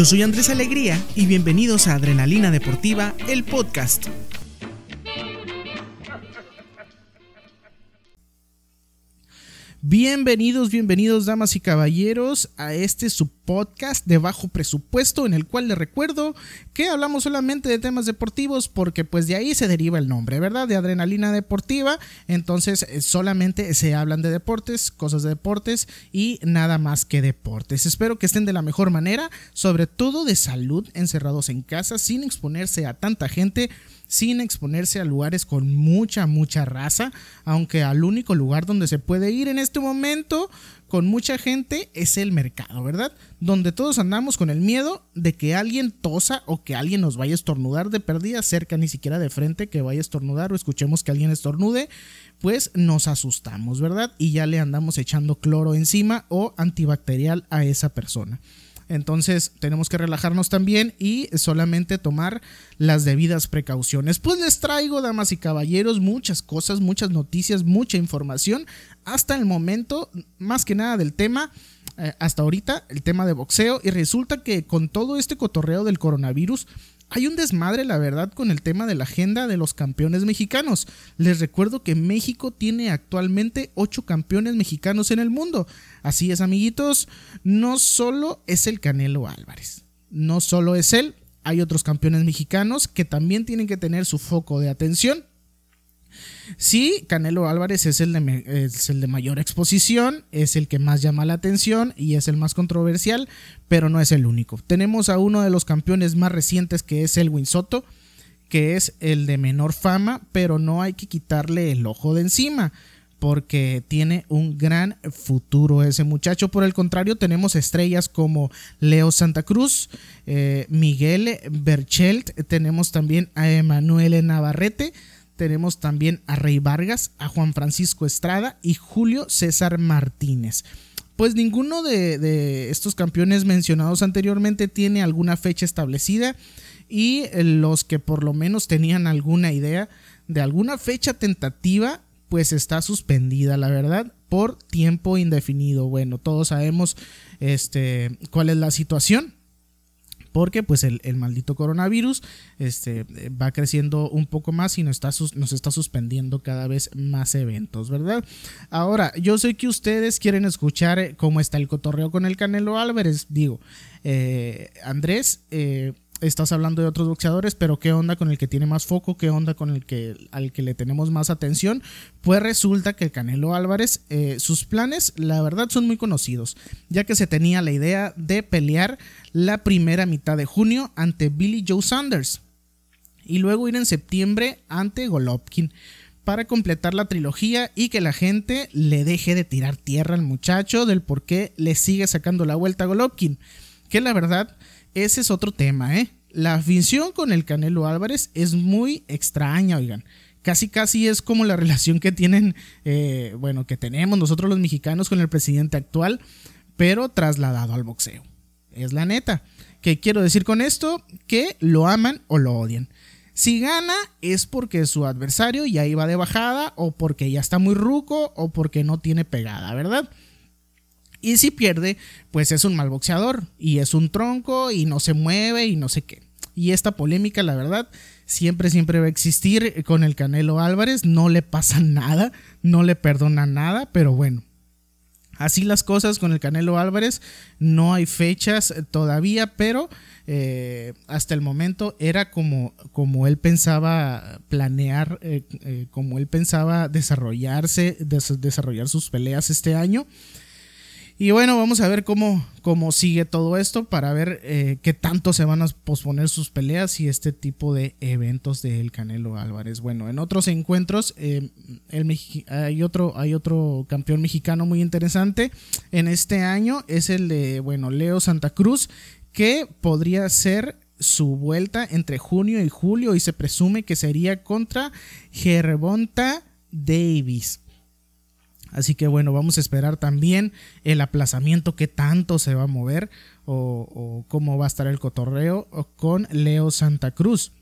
Yo soy Andrés Alegría y bienvenidos a Adrenalina Deportiva, el podcast. Bienvenidos, bienvenidos damas y caballeros a este su podcast de bajo presupuesto en el cual les recuerdo que hablamos solamente de temas deportivos porque pues de ahí se deriva el nombre, ¿verdad? De adrenalina deportiva, entonces eh, solamente se hablan de deportes, cosas de deportes y nada más que deportes. Espero que estén de la mejor manera, sobre todo de salud, encerrados en casa, sin exponerse a tanta gente sin exponerse a lugares con mucha, mucha raza, aunque al único lugar donde se puede ir en este momento con mucha gente es el mercado, ¿verdad? Donde todos andamos con el miedo de que alguien tosa o que alguien nos vaya a estornudar de perdida cerca, ni siquiera de frente, que vaya a estornudar o escuchemos que alguien estornude, pues nos asustamos, ¿verdad? Y ya le andamos echando cloro encima o antibacterial a esa persona. Entonces tenemos que relajarnos también y solamente tomar las debidas precauciones. Pues les traigo, damas y caballeros, muchas cosas, muchas noticias, mucha información. Hasta el momento, más que nada del tema, eh, hasta ahorita, el tema de boxeo. Y resulta que con todo este cotorreo del coronavirus, hay un desmadre, la verdad, con el tema de la agenda de los campeones mexicanos. Les recuerdo que México tiene actualmente 8 campeones mexicanos en el mundo. Así es, amiguitos, no solo es el Canelo Álvarez, no solo es él, hay otros campeones mexicanos que también tienen que tener su foco de atención. Sí, Canelo Álvarez es el, de, es el de mayor exposición, es el que más llama la atención y es el más controversial, pero no es el único. Tenemos a uno de los campeones más recientes que es Elwin Soto, que es el de menor fama, pero no hay que quitarle el ojo de encima porque tiene un gran futuro ese muchacho. Por el contrario, tenemos estrellas como Leo Santa Cruz, eh, Miguel Berchelt, tenemos también a Emanuele Navarrete, tenemos también a Rey Vargas, a Juan Francisco Estrada y Julio César Martínez. Pues ninguno de, estos campeones mencionados anteriormente tiene alguna fecha establecida y los que por lo menos tenían alguna idea de alguna fecha tentativa, pues está suspendida, la verdad, por tiempo indefinido. Bueno, todos sabemos este, cuál es la situación porque pues el, maldito coronavirus este, va creciendo un poco más y nos está, nos está suspendiendo cada vez más eventos, ¿verdad? Ahora, yo sé que ustedes quieren escuchar cómo está el cotorreo con el Canelo Álvarez, digo, eh, Andrés, eh, estás hablando de otros boxeadores, pero ¿qué onda con el que tiene más foco? ¿Qué onda con el que al que le tenemos más atención? Pues resulta que el Canelo Álvarez, eh, sus planes, la verdad, son muy conocidos, ya que se tenía la idea de pelear la primera mitad de junio ante Billy Joe Sanders y luego ir en septiembre ante Golovkin para completar la trilogía y que la gente le deje de tirar tierra al muchacho del por qué le sigue sacando la vuelta a Golovkin. Que la verdad, ese es otro tema, ¿eh? La afición con el Canelo Álvarez es muy extraña, oigan. Casi, casi es como la relación que tienen, eh, bueno, que tenemos nosotros los mexicanos con el presidente actual, pero trasladado al boxeo. Es la neta. ¿Qué quiero decir con esto? Que lo aman o lo odian. Si gana es porque su adversario ya iba de bajada o porque ya está muy ruco o porque no tiene pegada, ¿verdad? Y si pierde, pues es un mal boxeador y es un tronco y no se mueve y no sé qué. Y esta polémica, la verdad, siempre, siempre va a existir con el Canelo Álvarez. No le pasa nada, no le perdona nada, pero bueno. Así las cosas con el Canelo Álvarez. No hay fechas todavía, pero eh, hasta el momento era como, como él pensaba planear, eh, eh, como él pensaba desarrollarse, desarrollar sus peleas este año. Y bueno, vamos a ver cómo, cómo sigue todo esto para ver eh, qué tanto se van a posponer sus peleas y este tipo de eventos del Canelo Álvarez. Bueno, en otros encuentros eh, hay, otro, hay otro campeón mexicano muy interesante en este año, es el de, bueno, Leo Santa Cruz, que podría ser su vuelta entre junio y julio y se presume que sería contra Gervonta Davis. Así que bueno, vamos a esperar también el aplazamiento que tanto se va a mover o, cómo va a estar el cotorreo con Leo Santa Cruz.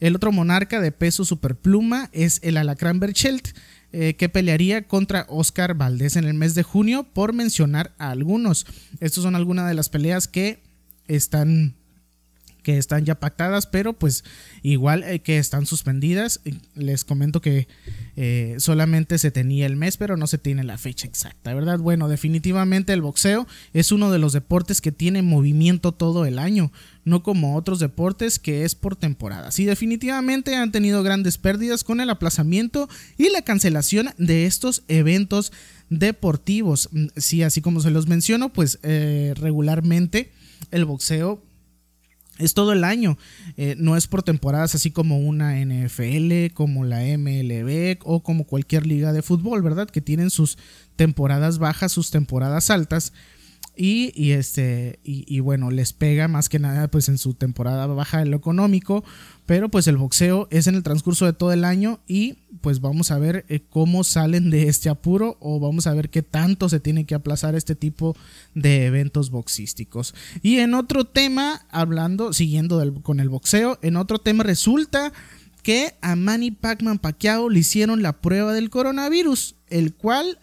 El otro monarca de peso superpluma es el Alacrán Berchelt, eh, que pelearía contra Oscar Valdés en el mes de junio, por mencionar a algunos. Estas son algunas de las peleas que están que están ya pactadas, pero pues igual eh, que están suspendidas. Les comento que eh, solamente se tenía el mes, pero no se tiene la fecha exacta, ¿verdad? Bueno, definitivamente el boxeo es uno de los deportes que tiene movimiento todo el año, no como otros deportes que es por temporadas. Y definitivamente han tenido grandes pérdidas con el aplazamiento y la cancelación de estos eventos deportivos. Mm, sí, así como se los menciono, pues eh, regularmente el boxeo es todo el año, eh, no es por temporadas así como una NFL, como la MLB o como cualquier liga de fútbol, ¿verdad? Que tienen sus temporadas bajas, sus temporadas altas y, este, y, bueno, les pega más que nada pues en su temporada baja de lo económico, pero pues el boxeo es en el transcurso de todo el año y pues vamos a ver eh, cómo salen de este apuro o vamos a ver qué tanto se tiene que aplazar este tipo de eventos boxísticos. Y en otro tema, hablando, siguiendo con el boxeo, en otro tema resulta que a Manny Pacman Pacquiao le hicieron la prueba del coronavirus, el cual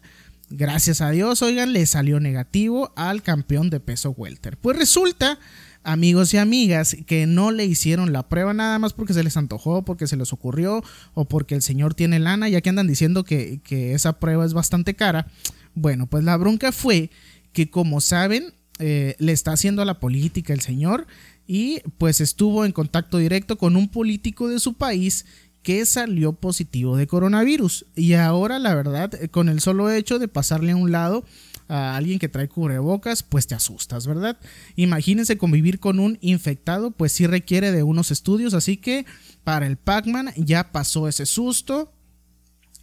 Gracias a Dios, oigan, le salió negativo al campeón de peso welter. Pues resulta, amigos y amigas, que no le hicieron la prueba nada más porque se les antojó, porque se les ocurrió o porque el señor tiene lana, ya que andan diciendo que, esa prueba es bastante cara. Bueno, pues la bronca fue que como saben, eh, le está haciendo a la política el señor y pues estuvo en contacto directo con un político de su país que salió positivo de coronavirus. Y ahora, la verdad, con el solo hecho de pasarle a un lado a alguien que trae cubrebocas, pues te asustas, ¿verdad? Imagínense convivir con un infectado, pues sí requiere de unos estudios, así que para el Pac-Man ya pasó ese susto,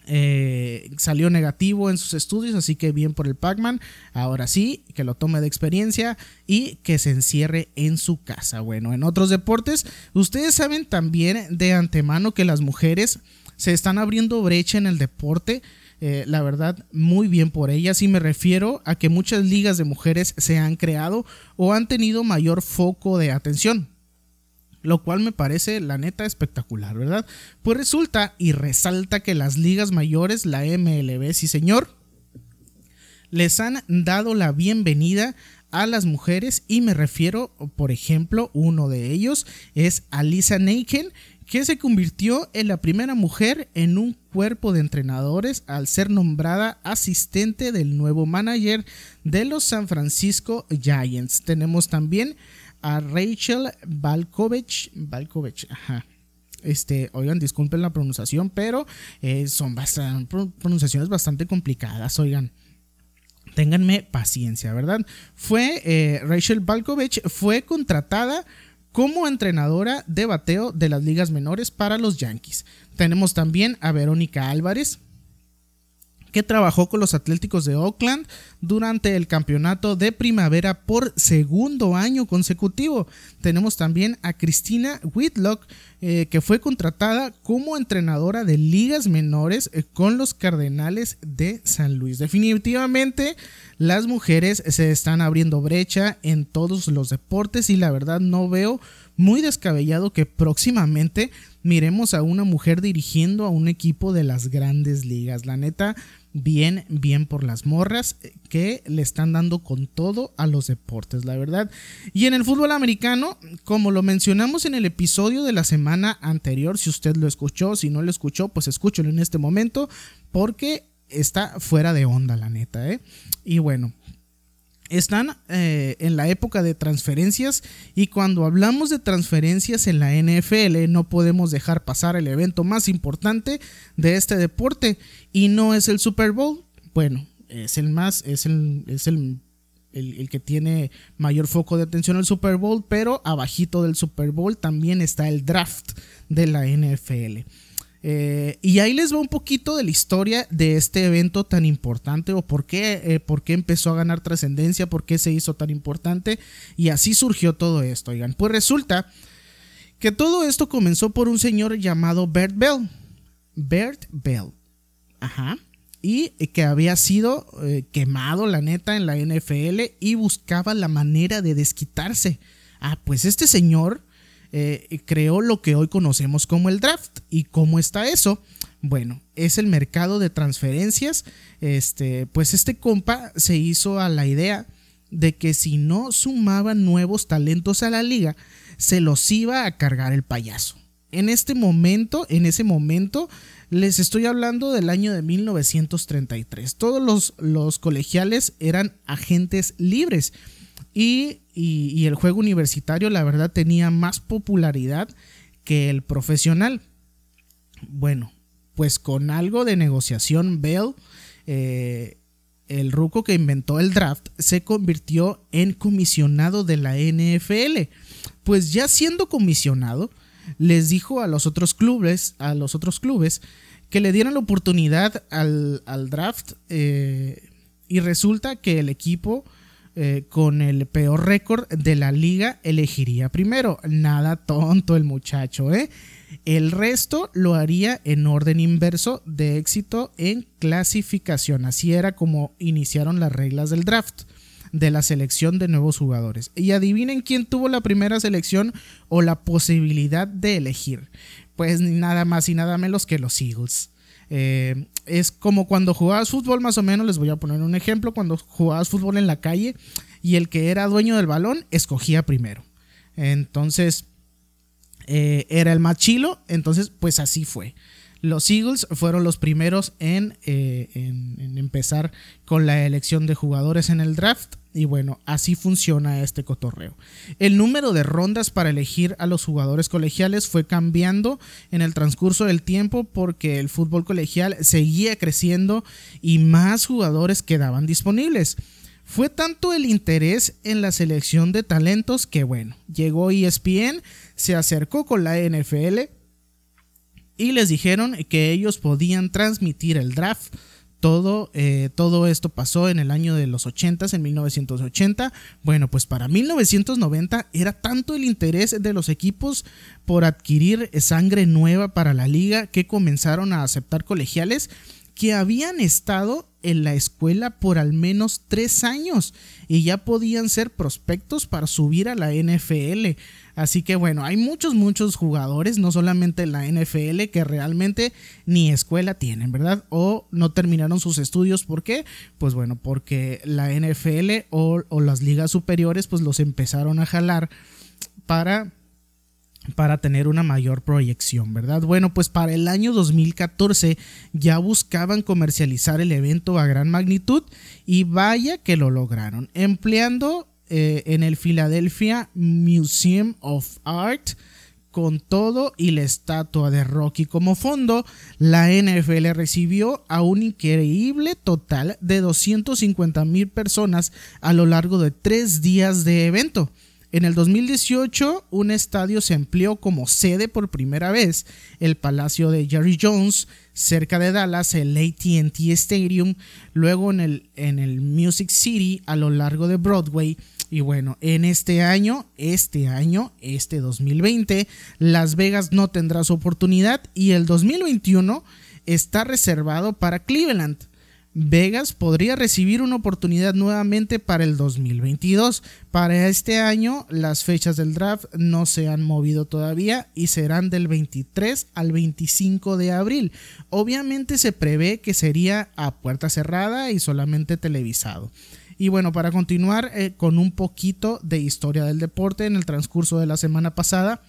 eh, salió negativo en sus estudios, así que bien por el Pac-Man. Ahora sí, que lo tome de experiencia y que se encierre en su casa. Bueno, en otros deportes, ustedes saben también de antemano que las mujeres se están abriendo brecha en el deporte. Eh, la verdad, muy bien por ellas. Y me refiero a que muchas ligas de mujeres se han creado o han tenido mayor foco de atención lo cual me parece la neta espectacular, ¿verdad? Pues resulta y resalta que las ligas mayores, la MLB, sí señor, les han dado la bienvenida a las mujeres y me refiero, por ejemplo, uno de ellos es Alisa Naken, que se convirtió en la primera mujer en un cuerpo de entrenadores al ser nombrada asistente del nuevo manager de los San Francisco Giants. Tenemos también a Rachel Balkovich. Balkovich, ajá. Este, oigan, disculpen la pronunciación, pero eh, son bastante, pronunciaciones bastante complicadas, oigan. Ténganme paciencia, ¿verdad? Fue eh, Rachel Balkovich fue contratada como entrenadora de bateo de las ligas menores para los Yankees. Tenemos también a Verónica Álvarez, que trabajó con los Atléticos de Oakland durante el campeonato de primavera por segundo año consecutivo. Tenemos también a Cristina Whitlock, eh, que fue contratada como entrenadora de ligas menores eh, con los Cardenales de San Luis. Definitivamente, las mujeres se están abriendo brecha en todos los deportes y la verdad no veo muy descabellado que próximamente miremos a una mujer dirigiendo a un equipo de las grandes ligas. La neta, bien, bien por las morras que le están dando con todo a los deportes, la verdad. Y en el fútbol americano, como lo mencionamos en el episodio de la semana anterior, si usted lo escuchó, si no lo escuchó, pues escúchelo en este momento, porque está fuera de onda, la neta, ¿eh? Y bueno, están eh, en la época de transferencias y cuando hablamos de transferencias en la NFL no podemos dejar pasar el evento más importante de este deporte y no es el Super Bowl. Bueno, es el más, es el, es el, el que tiene mayor foco de atención al Super Bowl, pero abajito del Super Bowl también está el draft de la NFL. Eh, y ahí les va un poquito de la historia de este evento tan importante o por qué, eh, por qué empezó a ganar trascendencia, por qué se hizo tan importante y así surgió todo esto. Oigan, pues resulta que todo esto comenzó por un señor llamado Bert Bell. Bert Bell. Ajá. Y que había sido eh, quemado, la neta, en la NFL y buscaba la manera de desquitarse. Ah, pues este señor eh, creó lo que hoy conocemos como el draft. ¿Y cómo está eso? Bueno, es el mercado de transferencias. Este, pues este compa se hizo a la idea de que si no sumaban nuevos talentos a la liga, se los iba a cargar el payaso. En este momento, en ese momento, les estoy hablando del año de 1933. Todos los, los colegiales eran agentes libres y, y el juego universitario, la verdad, tenía más popularidad que el profesional. Bueno, pues con algo de negociación, Bell, eh, el ruco que inventó el draft, se convirtió en comisionado de la NFL. Pues ya siendo comisionado, les dijo a los otros clubes, a los otros clubes, que le dieran la oportunidad al, draft. Eh, y resulta que el equipo eh, con el peor récord de la liga elegiría primero. Nada tonto el muchacho, ¿eh? El resto lo haría en orden inverso de éxito en clasificación. Así era como iniciaron las reglas del draft de la selección de nuevos jugadores. Y adivinen quién tuvo la primera selección o la posibilidad de elegir. Pues nada más y nada menos que los Eagles. Eh, es como cuando jugabas fútbol, más o menos, les voy a poner un ejemplo, cuando jugabas fútbol en la calle y el que era dueño del balón escogía primero. Entonces, eh, era el más chilo, entonces pues así fue. Los Eagles fueron los primeros en, eh, en, empezar con la elección de jugadores en el draft. Y bueno, así funciona este cotorreo. El número de rondas para elegir a los jugadores colegiales fue cambiando en el transcurso del tiempo porque el fútbol colegial seguía creciendo y más jugadores quedaban disponibles. Fue tanto el interés en la selección de talentos que bueno, llegó ESPN, se acercó con la NFL y les dijeron que ellos podían transmitir el draft. Todo, eh, todo esto pasó en el año de los 80, en 1980. Bueno, pues para 1990 era tanto el interés de los equipos por adquirir sangre nueva para la liga que comenzaron a aceptar colegiales que habían estado en la escuela por al menos tres años y ya podían ser prospectos para subir a la NFL. Así que bueno, hay muchos, muchos jugadores, no solamente en la NFL, que realmente ni escuela tienen, ¿verdad? O no terminaron sus estudios. ¿Por qué? Pues bueno, porque la NFL o, o las ligas superiores pues los empezaron a jalar para para tener una mayor proyección, ¿verdad? Bueno, pues para el año 2014 ya buscaban comercializar el evento a gran magnitud y vaya que lo lograron, empleando eh, en el Philadelphia Museum of Art con todo y la estatua de Rocky como fondo, la NFL recibió a un increíble total de 250 mil personas a lo largo de tres días de evento. En el 2018, un estadio se empleó como sede por primera vez, el Palacio de Jerry Jones, cerca de Dallas, el ATT Stadium, luego en el, en el Music City a lo largo de Broadway. Y bueno, en este año, este año, este 2020, Las Vegas no tendrá su oportunidad y el 2021 está reservado para Cleveland. Vegas podría recibir una oportunidad nuevamente para el 2022. Para este año las fechas del draft no se han movido todavía y serán del 23 al 25 de abril. Obviamente se prevé que sería a puerta cerrada y solamente televisado. Y bueno, para continuar eh, con un poquito de historia del deporte en el transcurso de la semana pasada,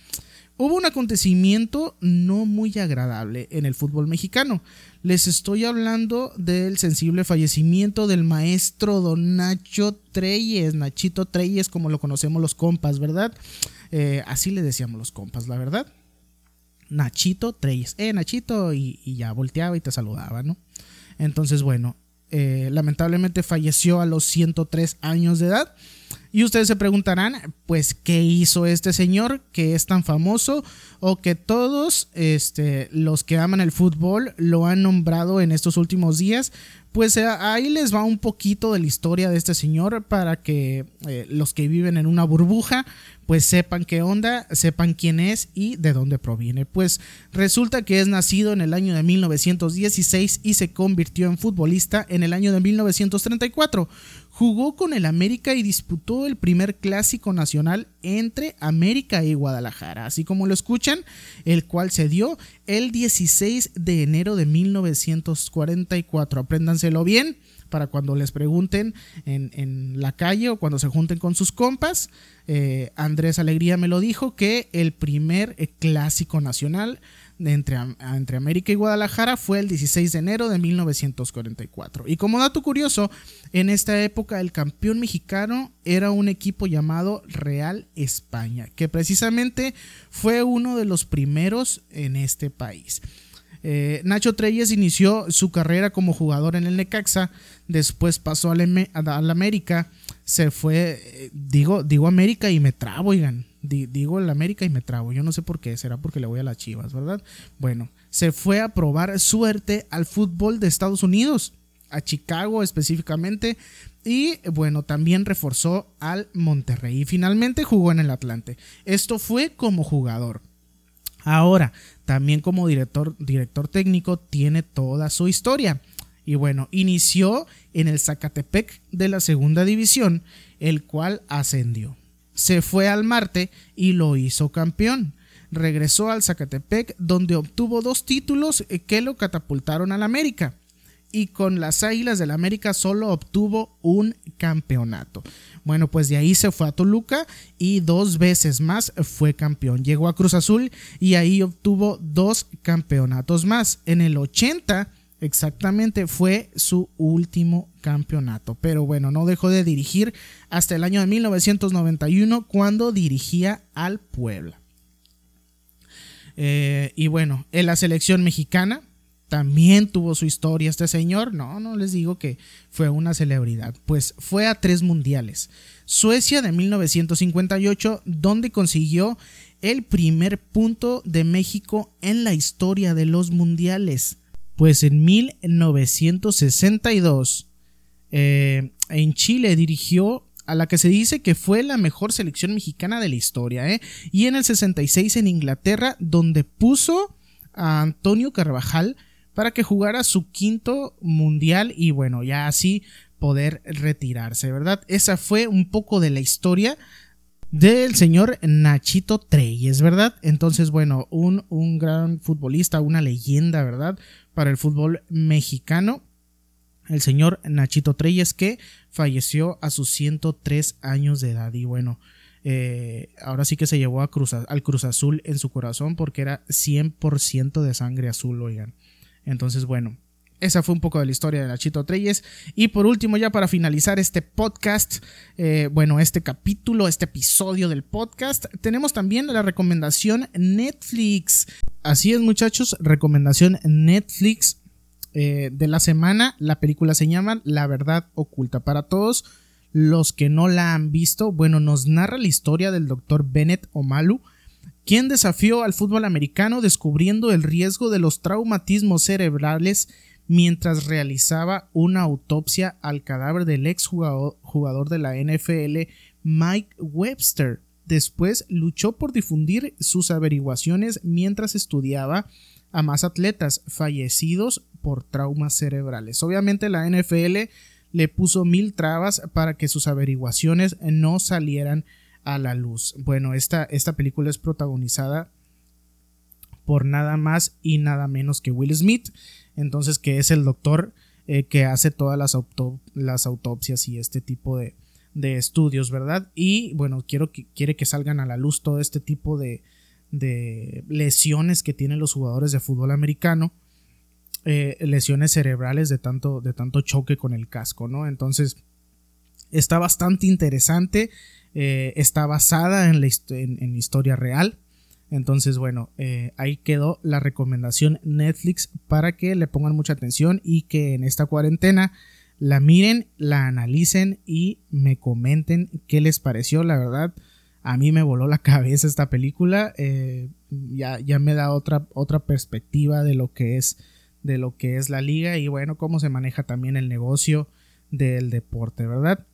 Hubo un acontecimiento no muy agradable en el fútbol mexicano. Les estoy hablando del sensible fallecimiento del maestro Don Nacho Treyes, Nachito Treyes, como lo conocemos los compas, ¿verdad? Eh, así le decíamos los compas, la verdad. Nachito Treyes, eh, Nachito, y, ya volteaba y te saludaba, ¿no? Entonces, bueno, eh, lamentablemente falleció a los 103 años de edad. Y ustedes se preguntarán, pues, ¿qué hizo este señor que es tan famoso o que todos este, los que aman el fútbol lo han nombrado en estos últimos días? Pues eh, ahí les va un poquito de la historia de este señor para que eh, los que viven en una burbuja pues sepan qué onda, sepan quién es y de dónde proviene. Pues resulta que es nacido en el año de 1916 y se convirtió en futbolista en el año de 1934. Jugó con el América y disputó el primer clásico nacional entre América y Guadalajara, así como lo escuchan, el cual se dio el 16 de enero de 1944. Apréndanselo bien para cuando les pregunten en, la calle o cuando se junten con sus compas. Eh, Andrés Alegría me lo dijo que el primer eh, clásico nacional entre, entre América y Guadalajara fue el 16 de enero de 1944. Y como dato curioso, en esta época el campeón mexicano era un equipo llamado Real España, que precisamente fue uno de los primeros en este país. Eh, Nacho Treyes inició su carrera como jugador en el Necaxa, después pasó al, al América, se fue, eh, digo, digo América y me trabo, oigan, digo el América y me trabo, yo no sé por qué, será porque le voy a las Chivas, ¿verdad? Bueno, se fue a probar suerte al fútbol de Estados Unidos, a Chicago específicamente, y bueno, también reforzó al Monterrey y finalmente jugó en el Atlante. Esto fue como jugador. Ahora, también como director, director técnico tiene toda su historia. Y bueno, inició en el Zacatepec de la segunda división, el cual ascendió. Se fue al Marte y lo hizo campeón. Regresó al Zacatepec donde obtuvo dos títulos que lo catapultaron al América y con las Águilas del América solo obtuvo un campeonato. Bueno, pues de ahí se fue a Toluca y dos veces más fue campeón. Llegó a Cruz Azul y ahí obtuvo dos campeonatos más. En el 80 exactamente fue su último campeonato. Pero bueno, no dejó de dirigir hasta el año de 1991 cuando dirigía al Puebla. Eh, y bueno, en la selección mexicana también tuvo su historia este señor. No, no les digo que fue una celebridad. Pues fue a tres mundiales. Suecia de 1958, donde consiguió el primer punto de México en la historia de los mundiales. Pues en 1962, eh, en Chile dirigió a la que se dice que fue la mejor selección mexicana de la historia. ¿eh? Y en el 66 en Inglaterra, donde puso a Antonio Carvajal para que jugara su quinto mundial y bueno, ya así poder retirarse, ¿verdad? Esa fue un poco de la historia del señor Nachito Treyes, ¿verdad? Entonces, bueno, un, un gran futbolista, una leyenda, ¿verdad? Para el fútbol mexicano el señor Nachito Treyes que falleció a sus 103 años de edad. Y bueno eh, ahora sí que se llevó a Cruz, al Cruz Azul en su corazón porque era 100% de sangre azul oigan. Entonces, bueno, esa fue un poco de la historia de Nachito Treyes. Y por último, ya para finalizar este podcast, eh, bueno, este capítulo, este episodio del podcast, tenemos también la recomendación Netflix. Así es, muchachos, recomendación Netflix eh, de la semana. La película se llama La verdad oculta. Para todos los que no la han visto, bueno, nos narra la historia del doctor Bennett Omalu quien desafió al fútbol americano descubriendo el riesgo de los traumatismos cerebrales mientras realizaba una autopsia al cadáver del ex jugador, de la NFL Mike Webster. Después luchó por difundir sus averiguaciones mientras estudiaba a más atletas fallecidos por traumas cerebrales. Obviamente la NFL le puso mil trabas para que sus averiguaciones no salieran a la luz. Bueno, esta, esta película es protagonizada por nada más y nada menos que Will Smith, entonces que es el doctor eh, que hace todas las, las, autopsias y este tipo de, de, estudios, ¿verdad? Y bueno, quiero que, quiere que salgan a la luz todo este tipo de, de lesiones que tienen los jugadores de fútbol americano. Eh, lesiones cerebrales de tanto, de tanto choque con el casco, ¿no? Entonces, está bastante interesante. Eh, está basada en la en, historia real. Entonces, bueno, eh, ahí quedó la recomendación Netflix para que le pongan mucha atención y que en esta cuarentena la miren, la analicen y me comenten qué les pareció. La verdad, a mí me voló la cabeza esta película. Eh, ya, ya me da otra, otra perspectiva de lo que es de lo que es la liga y bueno, cómo se maneja también el negocio del deporte, ¿verdad?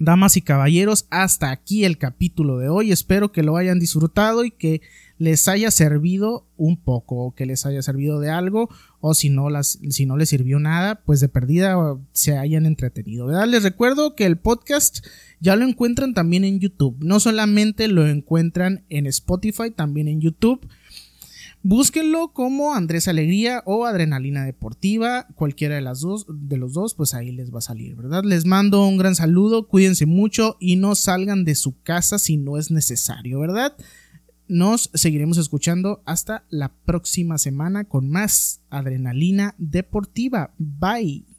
Damas y caballeros, hasta aquí el capítulo de hoy. Espero que lo hayan disfrutado y que les haya servido un poco, o que les haya servido de algo, o si no, las, si no les sirvió nada, pues de perdida se hayan entretenido. Les recuerdo que el podcast ya lo encuentran también en YouTube. No solamente lo encuentran en Spotify, también en YouTube. Búsquenlo como Andrés Alegría o Adrenalina Deportiva, cualquiera de las dos, de los dos, pues ahí les va a salir, ¿verdad? Les mando un gran saludo, cuídense mucho y no salgan de su casa si no es necesario, ¿verdad? Nos seguiremos escuchando hasta la próxima semana con más Adrenalina Deportiva. Bye.